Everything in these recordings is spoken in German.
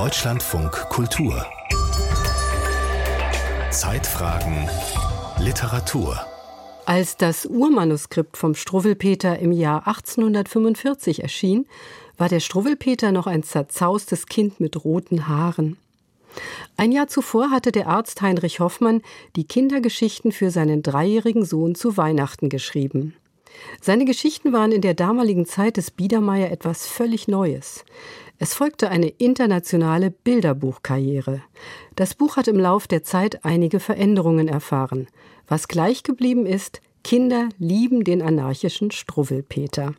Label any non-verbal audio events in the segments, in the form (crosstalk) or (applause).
Deutschlandfunk Kultur Zeitfragen Literatur als das Urmanuskript vom Struwwelpeter im Jahr 1845 erschien, war der Struwwelpeter noch ein zerzaustes Kind mit roten Haaren. Ein Jahr zuvor hatte der Arzt Heinrich Hoffmann die Kindergeschichten für seinen dreijährigen Sohn zu Weihnachten geschrieben. Seine Geschichten waren in der damaligen Zeit des Biedermeier etwas völlig Neues. Es folgte eine internationale Bilderbuchkarriere. Das Buch hat im Lauf der Zeit einige Veränderungen erfahren. Was gleich geblieben ist, Kinder lieben den anarchischen Struwwelpeter.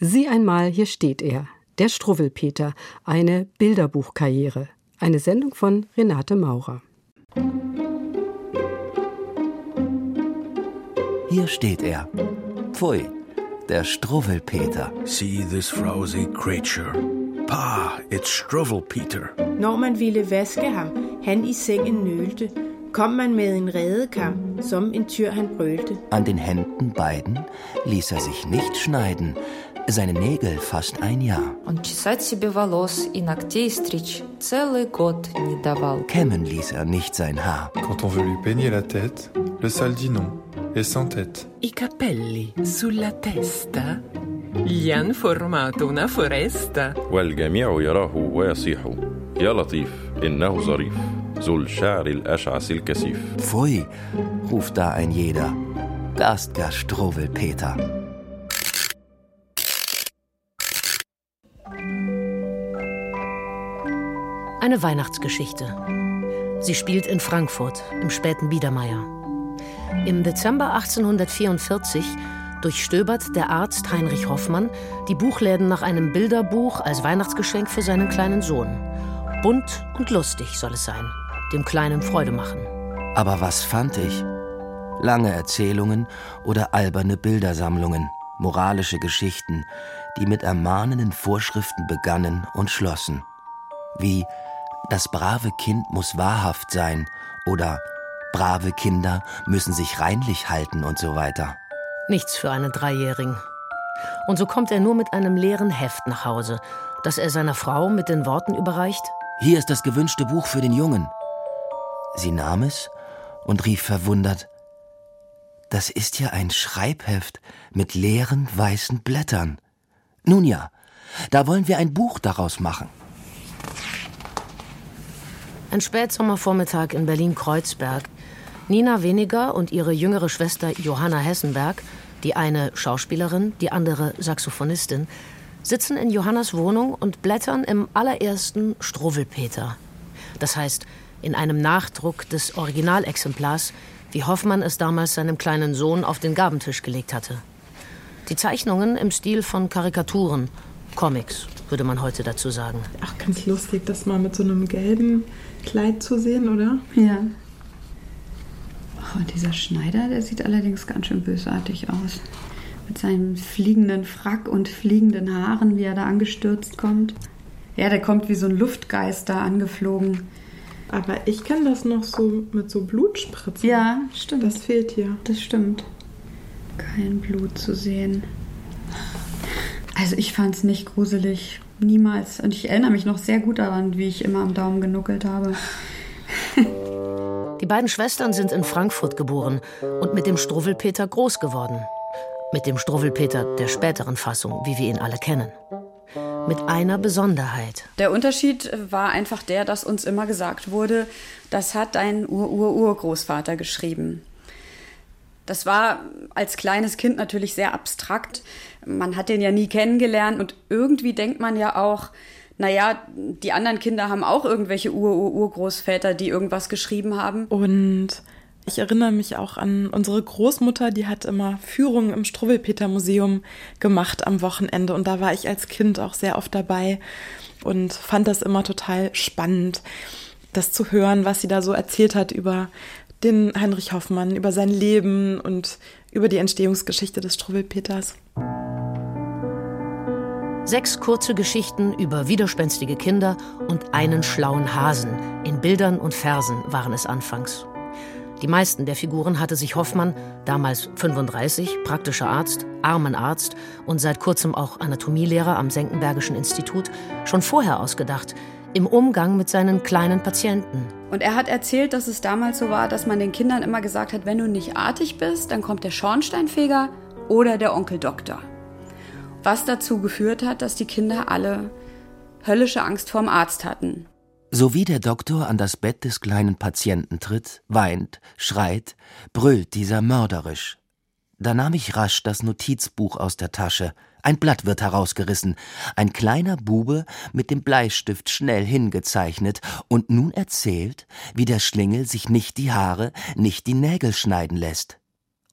Sieh einmal, hier steht er, der Struwwelpeter, eine Bilderbuchkarriere. Eine Sendung von Renate Maurer. Hier steht er. Pfui, der Struwwelpeter. See this frowsy creature. Pa, it's Struwwelpeter. Når man ville vaske ham, han i sengen nølte, kom man med en redekam, som en tyr han brølte. An den Händen beiden ließ er sich nicht schneiden, seine Nägel fast ein Jahr. Он чесать себе волос и ногтей стричь целый год не давал. Kämmen ließ er nicht sein Haar. Quand on veut lui peigner la tête, le sale dit non, et sans tête. I capelli sulla testa gli han formato una foresta. والجميع يراه ويصيح يا لطيف إنه ظريف ذو الشعر الأشعث الكثيف Pfui, ruft da ein jeder. Garstger Struwwelpeter. Eine Weihnachtsgeschichte. Sie spielt in Frankfurt im späten Biedermeier. Im Dezember 1844 durchstöbert der Arzt Heinrich Hoffmann die Buchläden nach einem Bilderbuch als Weihnachtsgeschenk für seinen kleinen Sohn. Bunt und lustig soll es sein, dem Kleinen Freude machen. Aber was fand ich? Lange Erzählungen oder alberne Bildersammlungen, moralische Geschichten, die mit ermahnenden Vorschriften begannen und schlossen. Wie das brave Kind muss wahrhaft sein oder brave Kinder müssen sich reinlich halten und so weiter. Nichts für einen Dreijährigen. Und so kommt er nur mit einem leeren Heft nach Hause, das er seiner Frau mit den Worten überreicht: Hier ist das gewünschte Buch für den Jungen. Sie nahm es und rief verwundert: Das ist ja ein Schreibheft mit leeren weißen Blättern. Nun ja, da wollen wir ein Buch daraus machen. Ein Spätsommervormittag in Berlin-Kreuzberg. Nina Weniger und ihre jüngere Schwester Johanna Hessenberg, die eine Schauspielerin, die andere Saxophonistin, sitzen in Johannas Wohnung und blättern im allerersten Struwwelpeter. Das heißt, in einem Nachdruck des Originalexemplars, wie Hoffmann es damals seinem kleinen Sohn auf den Gabentisch gelegt hatte. Die Zeichnungen im Stil von Karikaturen, Comics, würde man heute dazu sagen. Ach, ganz lustig, das mal mit so einem gelben Kleid zu sehen, oder? Ja. Oh, und dieser Schneider, der sieht allerdings ganz schön bösartig aus. Mit seinem fliegenden Frack und fliegenden Haaren, wie er da angestürzt kommt. Ja, der kommt wie so ein Luftgeist da angeflogen. Aber ich kenne das noch so mit so Blutspritzen. Ja, stimmt. Das fehlt hier. Das stimmt. Kein Blut zu sehen. Also ich fand es nicht gruselig. Niemals. Und ich erinnere mich noch sehr gut daran, wie ich immer am Daumen genuckelt habe. (laughs) Die beiden Schwestern sind in Frankfurt geboren und mit dem Struwwelpeter groß geworden. Mit dem Struwwelpeter der späteren Fassung, wie wir ihn alle kennen. Mit einer Besonderheit. Der Unterschied war einfach der, dass uns immer gesagt wurde, das hat ein Ur-Ur-Urgroßvater geschrieben. Das war als kleines Kind natürlich sehr abstrakt. Man hat den ja nie kennengelernt und irgendwie denkt man ja auch, naja, die anderen Kinder haben auch irgendwelche Ur-Ur-Urgroßväter, die irgendwas geschrieben haben. Und ich erinnere mich auch an unsere Großmutter, die hat immer Führungen im Struwwelpeter-Museum gemacht am Wochenende und da war ich als Kind auch sehr oft dabei und fand das immer total spannend, das zu hören, was sie da so erzählt hat über den Heinrich Hoffmann, über sein Leben und über die Entstehungsgeschichte des Struwwelpeters. Sechs kurze Geschichten über widerspenstige Kinder und einen schlauen Hasen. In Bildern und Versen waren es anfangs. Die meisten der Figuren hatte sich Hoffmann, damals 35, praktischer Arzt, Armenarzt und seit kurzem auch Anatomielehrer am Senckenbergischen Institut, schon vorher ausgedacht, im Umgang mit seinen kleinen Patienten. Und er hat erzählt, dass es damals so war, dass man den Kindern immer gesagt hat, wenn du nicht artig bist, dann kommt der Schornsteinfeger oder der Onkel Doktor. Was dazu geführt hat, dass die Kinder alle höllische Angst vorm Arzt hatten. So wie der Doktor an das Bett des kleinen Patienten tritt, weint, schreit, brüllt dieser mörderisch. Da nahm ich rasch das Notizbuch aus der Tasche. Ein Blatt wird herausgerissen, ein kleiner Bube mit dem Bleistift schnell hingezeichnet und nun erzählt, wie der Schlingel sich nicht die Haare, nicht die Nägel schneiden lässt.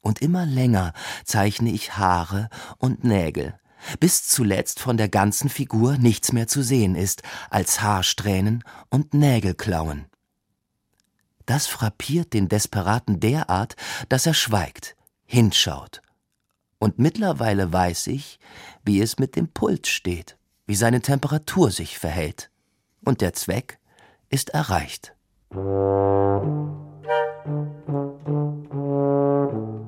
Und immer länger zeichne ich Haare und Nägel, bis zuletzt von der ganzen Figur nichts mehr zu sehen ist als Haarsträhnen und Nägelklauen. Das frappiert den Desperaten derart, dass er schweigt, hinschaut. Und mittlerweile weiß ich, wie es mit dem Puls steht, wie seine Temperatur sich verhält. Und der Zweck ist erreicht.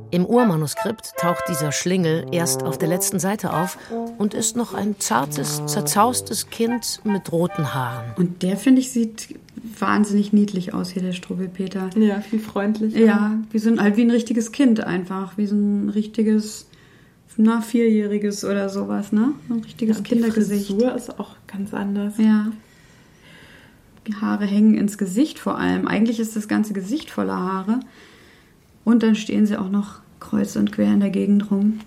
Im Urmanuskript taucht dieser Schlingel erst auf der letzten Seite auf und ist noch ein zartes, zerzaustes Kind mit roten Haaren. Und der, finde ich, sieht wahnsinnig niedlich aus hier, der Struwwelpeter. Ja, viel freundlicher. Ja, wie so ein, halt wie ein richtiges Kind einfach, wie so ein richtiges, na, vierjähriges oder sowas, ne? So ein richtiges ja, Kindergesicht. Die Frisur ist auch ganz anders. Ja. Die Haare hängen ins Gesicht vor allem. Eigentlich ist das ganze Gesicht voller Haare. Und dann stehen sie auch noch kreuz und quer in der Gegend rum.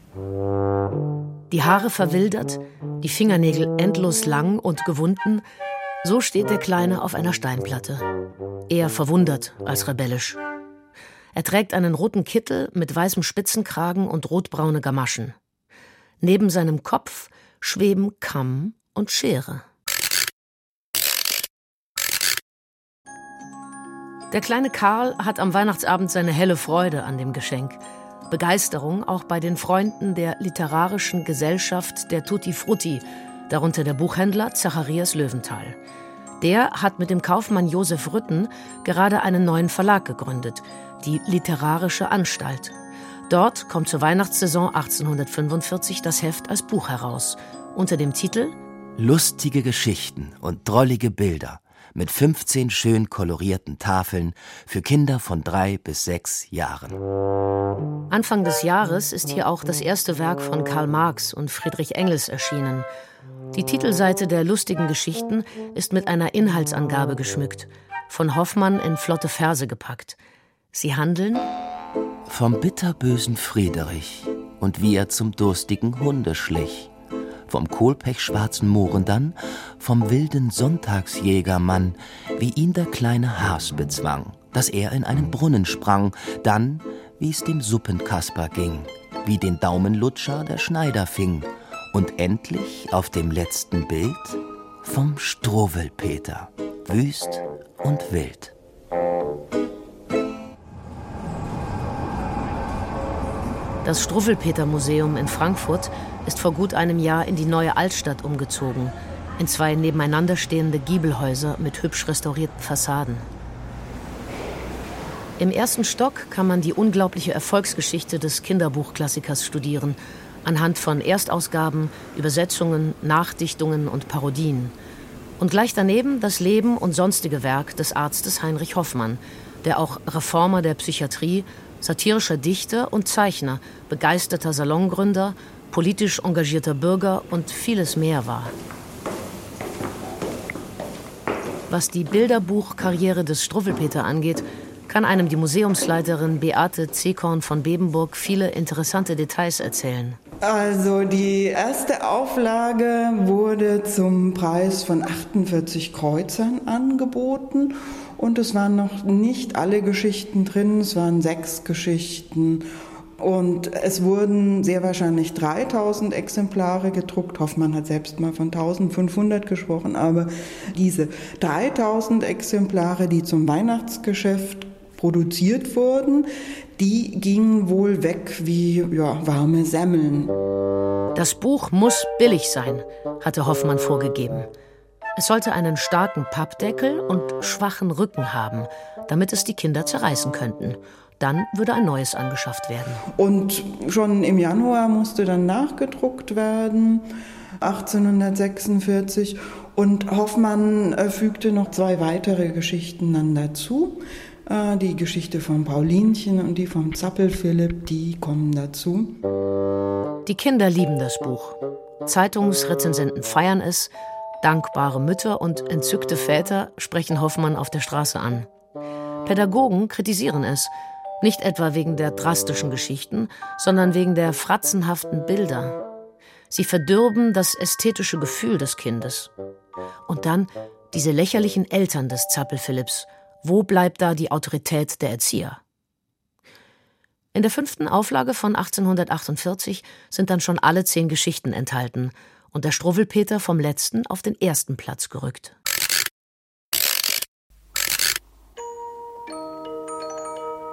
Die Haare verwildert, die Fingernägel endlos lang und gewunden, so steht der Kleine auf einer Steinplatte. Eher verwundert als rebellisch. Er trägt einen roten Kittel mit weißem Spitzenkragen und rotbraune Gamaschen. Neben seinem Kopf schweben Kamm und Schere. Der kleine Karl hat am Weihnachtsabend seine helle Freude an dem Geschenk. Begeisterung auch bei den Freunden der literarischen Gesellschaft der Tutti Frutti, darunter der Buchhändler Zacharias Löwenthal. Der hat mit dem Kaufmann Josef Rütten gerade einen neuen Verlag gegründet, die Literarische Anstalt. Dort kommt zur Weihnachtssaison 1845 das Heft als Buch heraus, unter dem Titel Lustige Geschichten und drollige Bilder mit 15 schön kolorierten Tafeln für Kinder von drei bis sechs Jahren. Anfang des Jahres ist hier auch das erste Werk von Karl Marx und Friedrich Engels erschienen. Die Titelseite der lustigen Geschichten ist mit einer Inhaltsangabe geschmückt, von Hoffmann in flotte Verse gepackt. Sie handeln vom bitterbösen Friedrich und wie er zum durstigen Hunde schlich vom kohlpechschwarzen Mohrendann, vom wilden Sonntagsjägermann, wie ihn der kleine Haas bezwang, dass er in einen Brunnen sprang, dann, wie's dem Suppenkasper ging, wie den Daumenlutscher der Schneider fing, und endlich auf dem letzten Bild vom Struwwelpeter, wüst und wild. Das Struwwelpeter-Museum in Frankfurt ist vor gut einem Jahr in die neue Altstadt umgezogen, in zwei nebeneinander stehende Giebelhäuser mit hübsch restaurierten Fassaden. Im ersten Stock kann man die unglaubliche Erfolgsgeschichte des Kinderbuchklassikers studieren, anhand von Erstausgaben, Übersetzungen, Nachdichtungen und Parodien. Und gleich daneben das Leben und sonstige Werk des Arztes Heinrich Hoffmann, der auch Reformer der Psychiatrie, satirischer Dichter und Zeichner, begeisterter Salongründer politisch engagierter Bürger und vieles mehr war. Was die Bilderbuchkarriere des Struwwelpeter angeht, kann einem die Museumsleiterin Beate Zekorn von Bebenburg viele interessante Details erzählen. Also die erste Auflage wurde zum Preis von 48 Kreuzern angeboten und es waren noch nicht alle Geschichten drin, es waren sechs Geschichten und es wurden sehr wahrscheinlich 3000 Exemplare gedruckt. Hoffmann hat selbst mal von 1500 gesprochen, aber diese 3000 Exemplare, die zum Weihnachtsgeschäft produziert wurden, die gingen wohl weg wie ja, warme Semmeln. Das Buch muss billig sein, hatte Hoffmann vorgegeben. Es sollte einen starken Pappdeckel und schwachen Rücken haben, damit es die Kinder zerreißen könnten. Dann würde ein neues angeschafft werden. Und schon im Januar musste dann nachgedruckt werden, 1846. Und Hoffmann äh, fügte noch zwei weitere Geschichten dann dazu. Äh, die Geschichte von Paulinchen und die vom Zappel-Philipp, die kommen dazu. Die Kinder lieben das Buch. Zeitungsrezensenten feiern es, dankbare Mütter und entzückte Väter sprechen Hoffmann auf der Straße an. Pädagogen kritisieren es, nicht etwa wegen der drastischen Geschichten, sondern wegen der fratzenhaften Bilder. Sie verdürben das ästhetische Gefühl des Kindes. Und dann diese lächerlichen Eltern des Zappel-Philipps. Wo bleibt da die Autorität der Erzieher? In der fünften Auflage von 1848 sind dann schon alle zehn Geschichten enthalten und der Struwwelpeter vom letzten auf den ersten Platz gerückt.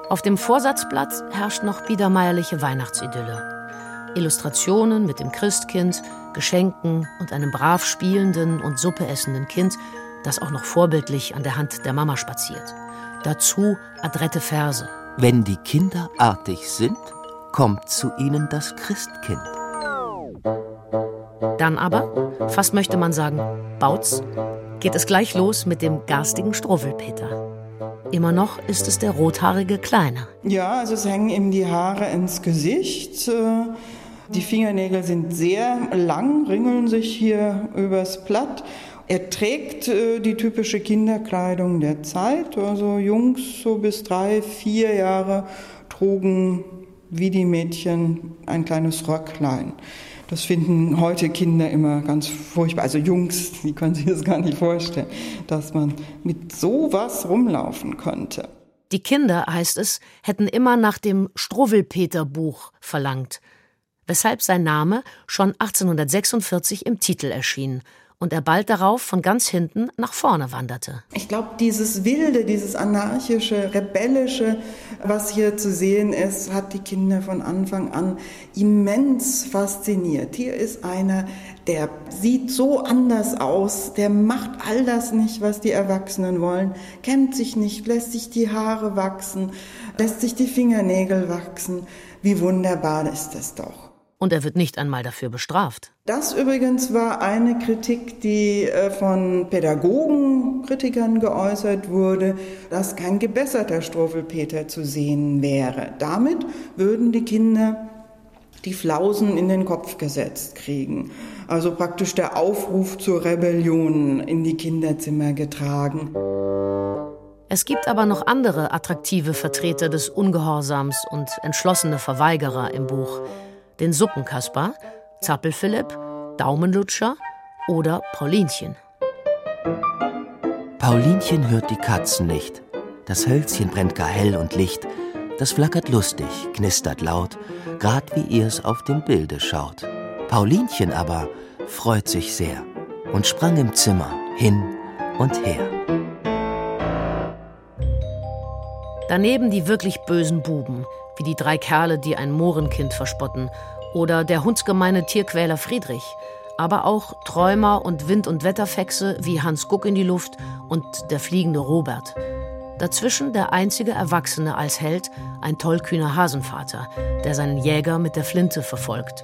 Auf dem Vorsatzblatt herrscht noch biedermeierliche Weihnachtsidylle. Illustrationen mit dem Christkind, Geschenken und einem brav spielenden und Suppe essenden Kind, das auch noch vorbildlich an der Hand der Mama spaziert. Dazu adrette Verse. Wenn die Kinder artig sind, kommt zu ihnen das Christkind. Dann aber, fast möchte man sagen, Bautz, geht es gleich los mit dem garstigen Struwwelpeter. Immer noch ist es der rothaarige Kleine. Ja, also es hängen ihm die Haare ins Gesicht. Äh, die Fingernägel sind sehr lang, ringeln sich hier übers Blatt. Er trägt äh, die typische Kinderkleidung der Zeit. Also Jungs so bis drei, vier Jahre trugen wie die Mädchen ein kleines Röcklein. Das finden heute Kinder immer ganz furchtbar. Also Jungs, die können sich das gar nicht vorstellen, dass man mit sowas rumlaufen könnte. Die Kinder, heißt es, hätten immer nach dem Struwwelpeter-Buch verlangt, weshalb sein Name schon 1846 im Titel erschien und er bald darauf von ganz hinten nach vorne wanderte. Ich glaube, dieses Wilde, dieses anarchische, rebellische, was hier zu sehen ist, hat die Kinder von Anfang an immens fasziniert. Hier ist einer, der sieht so anders aus, der macht all das nicht, was die Erwachsenen wollen, kämmt sich nicht, lässt sich die Haare wachsen, lässt sich die Fingernägel wachsen. Wie wunderbar ist das doch. Und er wird nicht einmal dafür bestraft. Das übrigens war eine Kritik, die äh, von Pädagogen, Kritikern geäußert wurde, dass kein gebesserter Strophelpeter zu sehen wäre. Damit würden die Kinder die Flausen in den Kopf gesetzt kriegen. Also praktisch der Aufruf zur Rebellion in die Kinderzimmer getragen. Es gibt aber noch andere attraktive Vertreter des Ungehorsams und entschlossene Verweigerer im Buch den Suppenkasper, Zappelphilipp, Daumenlutscher oder Paulinchen. Paulinchen hört die Katzen nicht. Das Hölzchen brennt gar hell und licht. Das flackert lustig, knistert laut, grad wie ihr's auf dem Bilde schaut. Paulinchen aber freut sich sehr und sprang im Zimmer hin und her. Daneben die wirklich bösen Buben, wie die drei Kerle, die ein Mohrenkind verspotten, oder der hundsgemeine Tierquäler Friedrich, aber auch Träumer und Wind- und Wetterfexe wie Hans Guck in die Luft und der fliegende Robert. Dazwischen der einzige Erwachsene als Held, ein tollkühner Hasenvater, der seinen Jäger mit der Flinte verfolgt.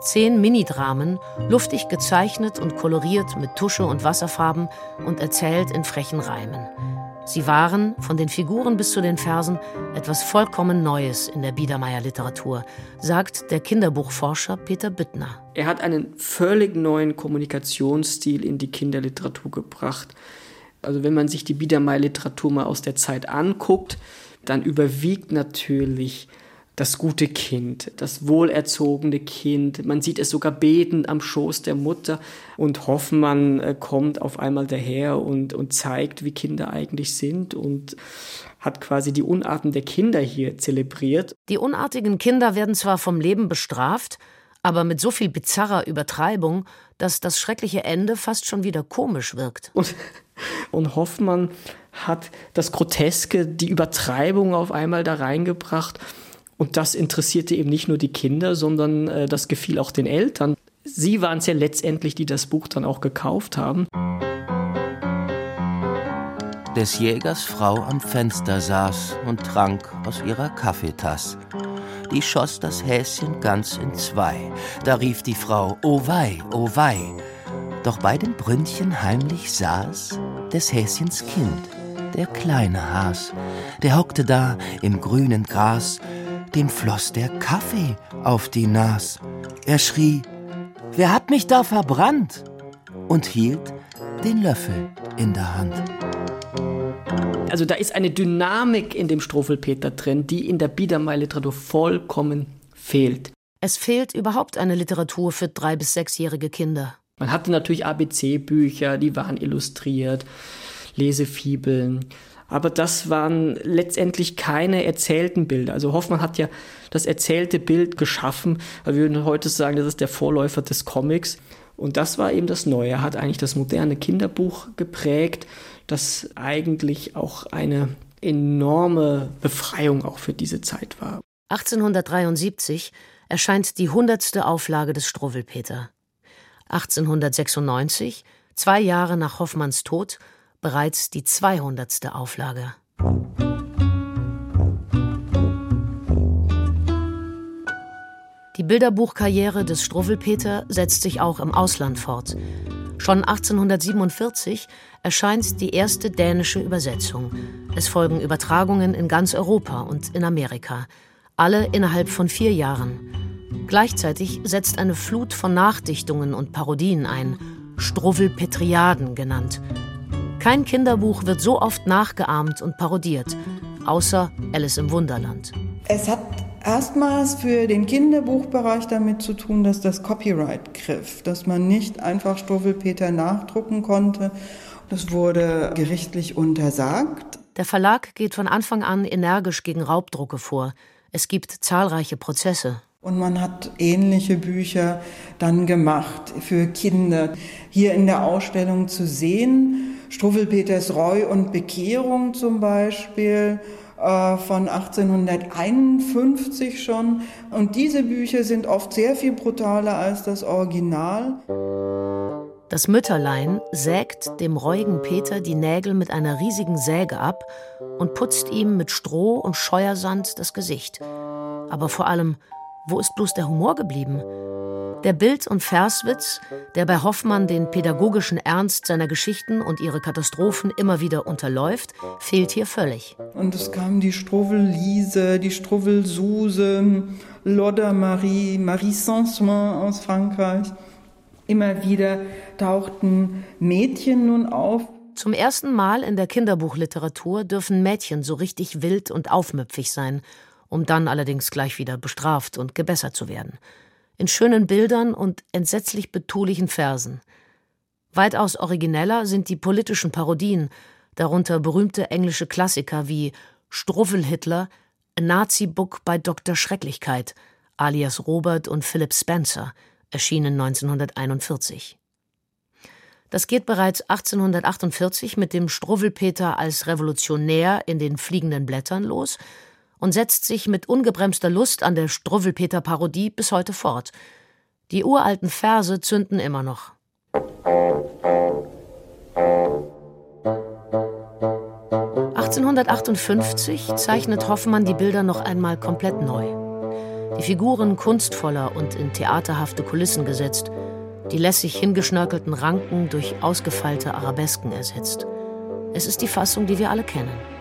Zehn Minidramen, luftig gezeichnet und koloriert mit Tusche und Wasserfarben und erzählt in frechen Reimen. Sie waren, von den Figuren bis zu den Versen, etwas vollkommen Neues in der Biedermeier-Literatur, sagt der Kinderbuchforscher Peter Büttner. Er hat einen völlig neuen Kommunikationsstil in die Kinderliteratur gebracht. Also wenn man sich die Biedermeier-Literatur mal aus der Zeit anguckt, dann überwiegt natürlich das gute Kind, das wohlerzogene Kind. Man sieht es sogar betend am Schoß der Mutter und Hoffmann äh, kommt auf einmal daher und, und zeigt, wie Kinder eigentlich sind und hat quasi die Unarten der Kinder hier zelebriert. Die unartigen Kinder werden zwar vom Leben bestraft, aber mit so viel bizarrer Übertreibung, dass das schreckliche Ende fast schon wieder komisch wirkt. Und, und Hoffmann hat das Groteske, die Übertreibung auf einmal da reingebracht. Und das interessierte eben nicht nur die Kinder, sondern äh, das gefiel auch den Eltern. Sie waren es ja letztendlich, die das Buch dann auch gekauft haben. Des Jägers Frau am Fenster saß und trank aus ihrer Kaffeetass. Die schoss das Häschen ganz in zwei. Da rief die Frau, oh wei, oh wei. Doch bei dem Brünnchen heimlich saß des Häschens Kind, der kleine Has, der hockte da im grünen Gras, dem floss der Kaffee auf die Nas. Er schrie, wer hat mich da verbrannt? und hielt den Löffel in der Hand. Also da ist eine Dynamik in dem Strophelpeter drin, die in der Biedermeier-Literatur vollkommen fehlt. Es fehlt überhaupt eine Literatur für drei- bis sechsjährige Kinder. Man hatte natürlich ABC-Bücher, die waren illustriert, Lesefibeln. Aber das waren letztendlich keine erzählten Bilder. Also Hoffmann hat ja das erzählte Bild geschaffen. Wir würden heute sagen, das ist der Vorläufer des Comics. Und das war eben das Neue. Er hat eigentlich das moderne Kinderbuch geprägt, das eigentlich auch eine enorme Befreiung auch für diese Zeit war. 1873 erscheint die hundertste Auflage des Struwwelpeter. 1896, zwei Jahre nach Hoffmanns Tod, bereits die 200. Auflage. Die Bilderbuchkarriere des Struwwelpeter setzt sich auch im Ausland fort. Schon 1847 erscheint die erste dänische Übersetzung. Es folgen Übertragungen in ganz Europa und in Amerika, alle innerhalb von vier Jahren. Gleichzeitig setzt eine Flut von Nachdichtungen und Parodien ein, Struwwelpetriaden genannt. Kein Kinderbuch wird so oft nachgeahmt und parodiert, außer Alice im Wunderland. Es hat erstmals für den Kinderbuchbereich damit zu tun, dass das Copyright griff, dass man nicht einfach Struwwelpeter nachdrucken konnte. Das wurde gerichtlich untersagt. Der Verlag geht von Anfang an energisch gegen Raubdrucke vor. Es gibt zahlreiche Prozesse. Und man hat ähnliche Bücher dann gemacht für Kinder. Hier in der Ausstellung zu sehen, Struwwelpeters Reu und Bekehrung zum Beispiel äh, von 1851 schon. Und diese Bücher sind oft sehr viel brutaler als das Original. Das Mütterlein sägt dem reuigen Peter die Nägel mit einer riesigen Säge ab und putzt ihm mit Stroh und Scheuersand das Gesicht. Aber vor allem, wo ist bloß der Humor geblieben? Der Bild- und Verswitz, der bei Hoffmann den pädagogischen Ernst seiner Geschichten und ihre Katastrophen immer wieder unterläuft, fehlt hier völlig. Und es kamen die Struwwel-Lise, die Struwwel-Suse, Lodder Marie, Marie Sansoin aus Frankreich. Immer wieder tauchten Mädchen nun auf. Zum ersten Mal in der Kinderbuchliteratur dürfen Mädchen so richtig wild und aufmüpfig sein, um dann allerdings gleich wieder bestraft und gebessert zu werden in schönen Bildern und entsetzlich betulichen Versen. Weitaus origineller sind die politischen Parodien, darunter berühmte englische Klassiker wie Struffel Hitler, A Nazi Book bei Dr. Schrecklichkeit, alias Robert und Philip Spencer, erschienen 1941. Das geht bereits 1848 mit dem Struwwelpeter als Revolutionär in den fliegenden Blättern los und setzt sich mit ungebremster Lust an der Struwwelpeter-Parodie bis heute fort. Die uralten Verse zünden immer noch. (1858) zeichnet Hoffmann die Bilder noch einmal komplett neu. Die Figuren kunstvoller und in theaterhafte Kulissen gesetzt, die lässig hingeschnörkelten Ranken durch ausgefeilte Arabesken ersetzt. Es ist die Fassung, die wir alle kennen.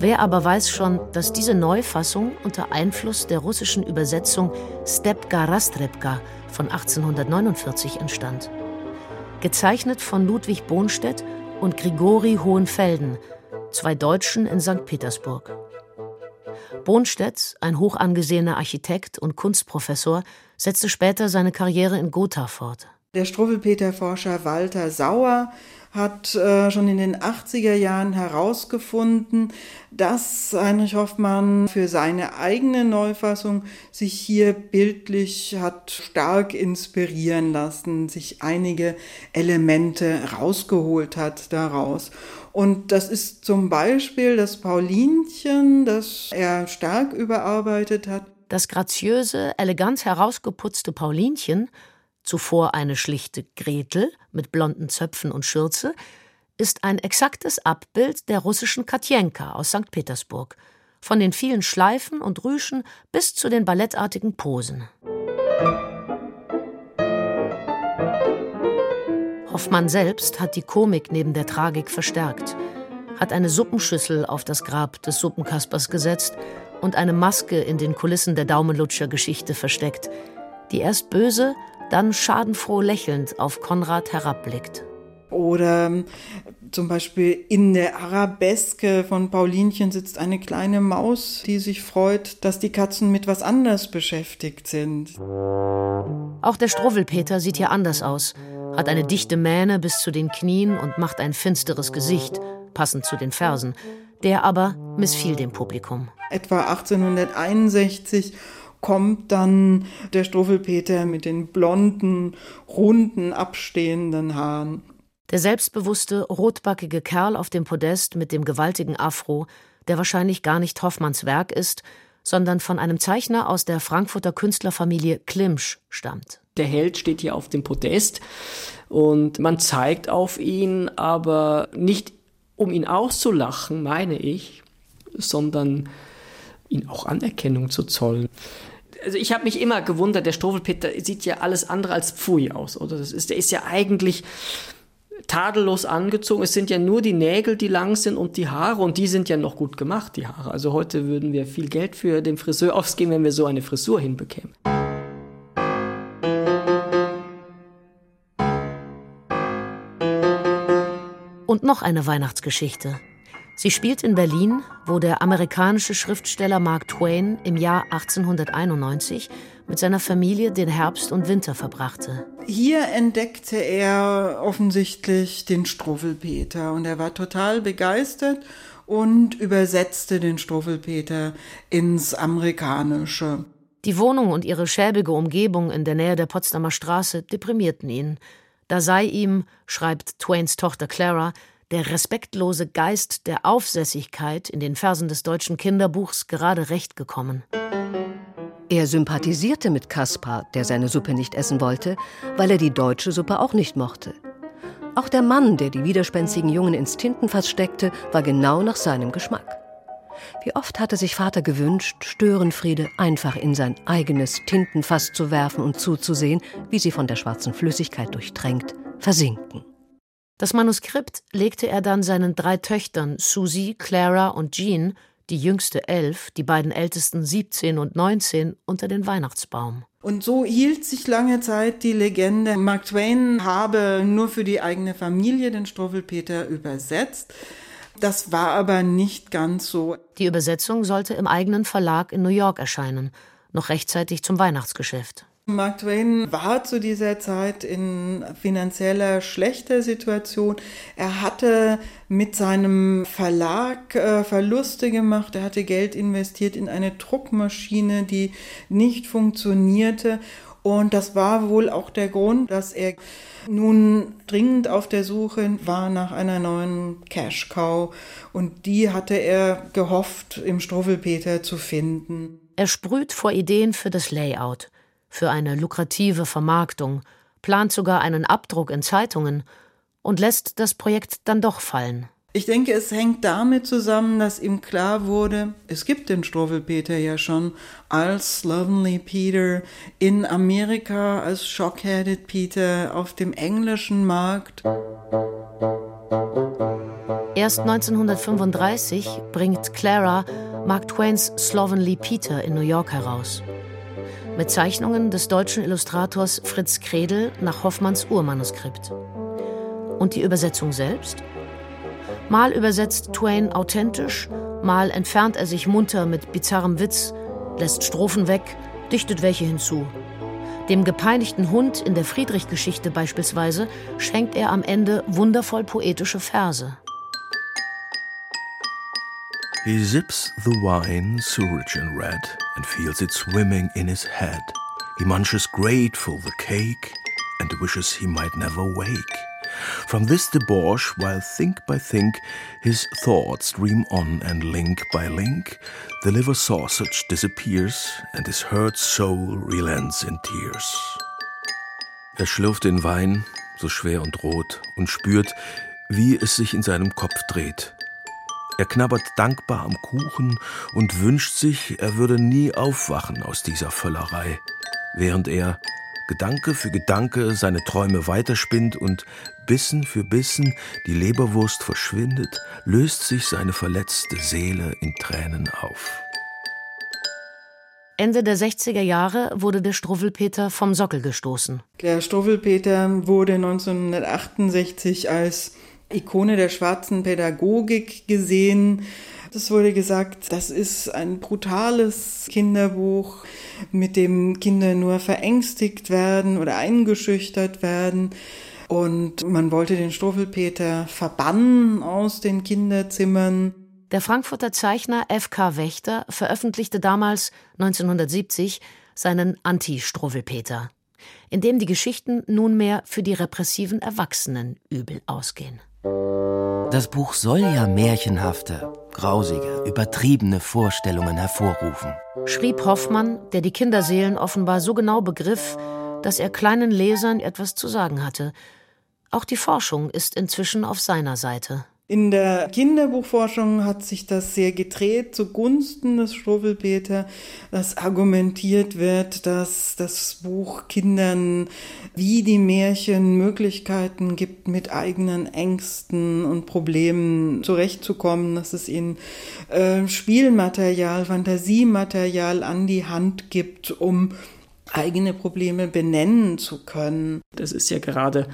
Wer aber weiß schon, dass diese Neufassung unter Einfluss der russischen Übersetzung Stepka Rastrebka von 1849 entstand. Gezeichnet von Ludwig Bohnstedt und Grigori Hohenfelden, zwei Deutschen in St. Petersburg. Bohnstedt, ein hoch angesehener Architekt und Kunstprofessor, setzte später seine Karriere in Gotha fort. Der Struwwelpeter-Forscher Walter Sauer hat äh, schon in den 80er Jahren herausgefunden, dass Heinrich Hoffmann für seine eigene Neufassung sich hier bildlich hat stark inspirieren lassen, sich einige Elemente rausgeholt hat daraus. Und das ist zum Beispiel das Paulinchen, das er stark überarbeitet hat. Das graziöse, elegant herausgeputzte Paulinchen zuvor eine schlichte Gretel mit blonden Zöpfen und Schürze, ist ein exaktes Abbild der russischen Katjenka aus St. Petersburg, von den vielen Schleifen und Rüschen bis zu den ballettartigen Posen. Hoffmann selbst hat die Komik neben der Tragik verstärkt, hat eine Suppenschüssel auf das Grab des Suppenkaspers gesetzt und eine Maske in den Kulissen der Daumenlutscher-Geschichte versteckt, die erst böse, dann schadenfroh lächelnd auf Konrad herabblickt. Oder ähm, zum Beispiel in der Arabeske von Paulinchen sitzt eine kleine Maus, die sich freut, dass die Katzen mit was anders beschäftigt sind. Auch der Struwwelpeter sieht hier anders aus, hat eine dichte Mähne bis zu den Knien und macht ein finsteres Gesicht, passend zu den Versen. Der aber missfiel dem Publikum. Etwa 1861 kommt dann der Struffelpeter mit den blonden, runden, abstehenden Haaren. Der selbstbewusste, rotbackige Kerl auf dem Podest mit dem gewaltigen Afro, der wahrscheinlich gar nicht Hoffmanns Werk ist, sondern von einem Zeichner aus der Frankfurter Künstlerfamilie Klimsch stammt. Der Held steht hier auf dem Podest und man zeigt auf ihn, aber nicht um ihn auszulachen, meine ich, sondern ihn auch Anerkennung zu zollen. Also ich habe mich immer gewundert, der Stofelpeter sieht ja alles andere als Pfui aus, oder? Das ist, der ist ja eigentlich tadellos angezogen. Es sind ja nur die Nägel, die lang sind und die Haare und die sind ja noch gut gemacht, die Haare. Also heute würden wir viel Geld für den Friseur ausgeben, wenn wir so eine Frisur hinbekämen. Und noch eine Weihnachtsgeschichte. Sie spielt in Berlin, wo der amerikanische Schriftsteller Mark Twain im Jahr 1891 mit seiner Familie den Herbst und Winter verbrachte. Hier entdeckte er offensichtlich den Struffelpeter und er war total begeistert und übersetzte den Struffelpeter ins Amerikanische. Die Wohnung und ihre schäbige Umgebung in der Nähe der Potsdamer Straße deprimierten ihn. Da sei ihm, schreibt Twains Tochter Clara, der respektlose Geist der Aufsässigkeit in den Versen des deutschen Kinderbuchs gerade recht gekommen. Er sympathisierte mit Kaspar, der seine Suppe nicht essen wollte, weil er die deutsche Suppe auch nicht mochte. Auch der Mann, der die widerspenstigen Jungen ins Tintenfass steckte, war genau nach seinem Geschmack. Wie oft hatte sich Vater gewünscht, Störenfriede einfach in sein eigenes Tintenfass zu werfen und zuzusehen, wie sie von der schwarzen Flüssigkeit durchtränkt versinken. Das Manuskript legte er dann seinen drei Töchtern Susie, Clara und Jean, die jüngste elf, die beiden ältesten 17 und 19, unter den Weihnachtsbaum. Und so hielt sich lange Zeit die Legende, Mark Twain habe nur für die eigene Familie den Struffelpeter übersetzt. Das war aber nicht ganz so. Die Übersetzung sollte im eigenen Verlag in New York erscheinen, noch rechtzeitig zum Weihnachtsgeschäft. Mark Twain war zu dieser Zeit in finanzieller schlechter Situation. Er hatte mit seinem Verlag äh, Verluste gemacht. Er hatte Geld investiert in eine Druckmaschine, die nicht funktionierte. Und das war wohl auch der Grund, dass er nun dringend auf der Suche war nach einer neuen Cash Cow. Und die hatte er gehofft, im Struffelpeter zu finden. Er sprüht vor Ideen für das Layout für eine lukrative Vermarktung, plant sogar einen Abdruck in Zeitungen und lässt das Projekt dann doch fallen. Ich denke, es hängt damit zusammen, dass ihm klar wurde, es gibt den Stroffelpeter ja schon als Slovenly Peter in Amerika, als Shockheaded Peter auf dem englischen Markt. Erst 1935 bringt Clara Mark Twains Slovenly Peter in New York heraus mit Zeichnungen des deutschen Illustrators Fritz Kredel nach Hoffmanns Urmanuskript. Und die Übersetzung selbst? Mal übersetzt Twain authentisch, mal entfernt er sich munter mit bizarrem Witz, lässt Strophen weg, dichtet welche hinzu. Dem gepeinigten Hund in der Friedrich-Geschichte beispielsweise schenkt er am Ende wundervoll poetische Verse. He zips the wine, sewerage and red, and feels it swimming in his head. He munches grateful the cake, and wishes he might never wake. From this debauch, while think by think, his thoughts dream on, and link by link, the liver sausage disappears, and his hurt soul relents in tears. Er schlürft den Wein, so schwer und rot, und spürt, wie es sich in seinem Kopf dreht. Er knabbert dankbar am Kuchen und wünscht sich, er würde nie aufwachen aus dieser Völlerei, während er, Gedanke für Gedanke seine Träume weiterspinnt und Bissen für Bissen die Leberwurst verschwindet, löst sich seine verletzte Seele in Tränen auf. Ende der 60er Jahre wurde der Struwwelpeter vom Sockel gestoßen. Der Struwwelpeter wurde 1968 als Ikone der schwarzen Pädagogik gesehen. Es wurde gesagt, das ist ein brutales Kinderbuch, mit dem Kinder nur verängstigt werden oder eingeschüchtert werden. Und man wollte den Struwwelpeter verbannen aus den Kinderzimmern. Der Frankfurter Zeichner F.K. Wächter veröffentlichte damals 1970 seinen Anti-Struwwelpeter, in dem die Geschichten nunmehr für die repressiven Erwachsenen übel ausgehen. Das Buch soll ja märchenhafte, grausige, übertriebene Vorstellungen hervorrufen. Schrieb Hoffmann, der die Kinderseelen offenbar so genau begriff, dass er kleinen Lesern etwas zu sagen hatte. Auch die Forschung ist inzwischen auf seiner Seite. In der Kinderbuchforschung hat sich das sehr gedreht zugunsten des Struwwelpeter, dass argumentiert wird, dass das Buch Kindern wie die Märchen Möglichkeiten gibt, mit eigenen Ängsten und Problemen zurechtzukommen, dass es ihnen äh, Spielmaterial, Fantasiematerial an die Hand gibt, um eigene Probleme benennen zu können. Das ist ja gerade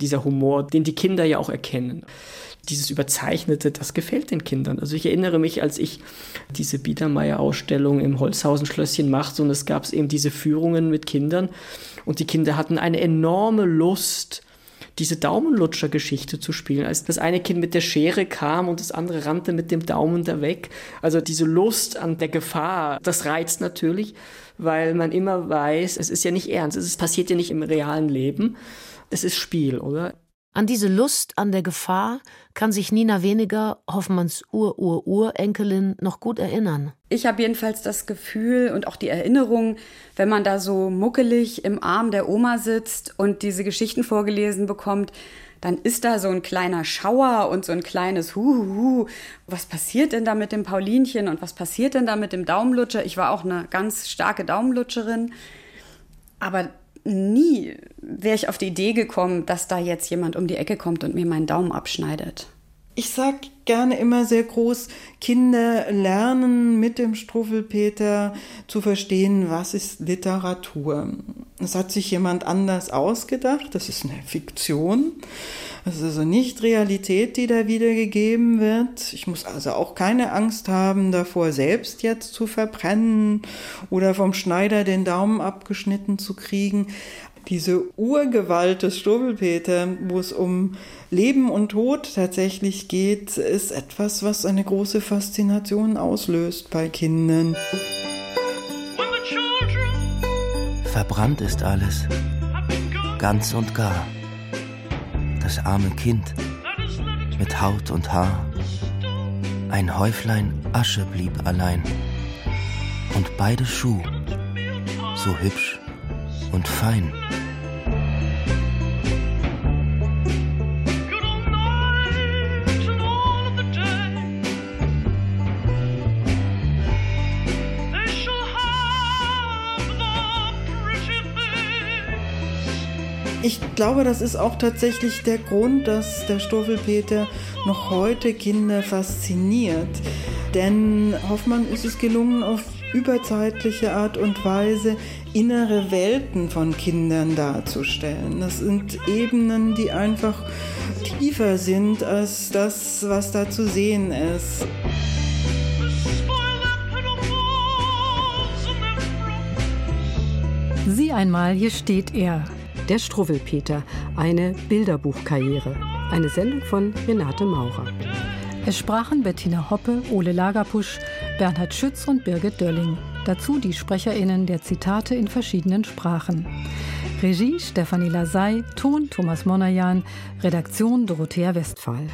dieser Humor, den die Kinder ja auch erkennen dieses Überzeichnete, das gefällt den Kindern. Also ich erinnere mich, als ich diese Biedermeier-Ausstellung im Holzhausen-Schlösschen machte und es gab eben diese Führungen mit Kindern und die Kinder hatten eine enorme Lust, diese Daumenlutscher-Geschichte zu spielen. Als das eine Kind mit der Schere kam und das andere rannte mit dem Daumen da weg. Also diese Lust an der Gefahr, das reizt natürlich, weil man immer weiß, es ist ja nicht ernst, es passiert ja nicht im realen Leben. Es ist Spiel, oder? An diese Lust an der Gefahr kann sich Nina Weniger, Hoffmanns Ur-Ur-Urenkelin, noch gut erinnern. Ich habe jedenfalls das Gefühl und auch die Erinnerung, wenn man da so muckelig im Arm der Oma sitzt und diese Geschichten vorgelesen bekommt, dann ist da so ein kleiner Schauer und so ein kleines Huhuhu. Was passiert denn da mit dem Paulinchen und was passiert denn da mit dem Daumenlutscher? Ich war auch eine ganz starke Daumenlutscherin. Aber nie wäre ich auf die Idee gekommen, dass da jetzt jemand um die Ecke kommt und mir meinen Daumen abschneidet. Ich sag gerne immer sehr groß, Kinder lernen mit dem Struffelpeter zu verstehen, was ist Literatur. Es hat sich jemand anders ausgedacht, das ist eine Fiktion. Das ist also nicht Realität, die da wiedergegeben wird. Ich muss also auch keine Angst haben, davor selbst jetzt zu verbrennen oder vom Schneider den Daumen abgeschnitten zu kriegen. Diese Urgewalt des Struwwelpeter, wo es um Leben und Tod tatsächlich geht, ist etwas, was eine große Faszination auslöst bei Kindern. Verbrannt ist alles, ganz und gar das arme Kind mit Haut und Haar. Ein Häuflein Asche blieb allein und beide Schuh, so hübsch und fein. Ich glaube, das ist auch tatsächlich der Grund, dass der Stoffelpeter noch heute Kinder fasziniert. Denn Hoffmann ist es gelungen, auf überzeitliche Art und Weise innere Welten von Kindern darzustellen. Das sind Ebenen, die einfach tiefer sind als das, was da zu sehen ist. Sieh einmal, hier steht er, der Struwwelpeter, eine Bilderbuchkarriere. Eine Sendung von Renate Maurer. Es sprachen Bettina Hoppe, Ole Lagerpusch, Bernhard Schütz und Birgit Dölling. Dazu die SprecherInnen der Zitate in verschiedenen Sprachen. Regie Stefanie Lasey, Ton Thomas Monajan, Redaktion Dorothea Westphal.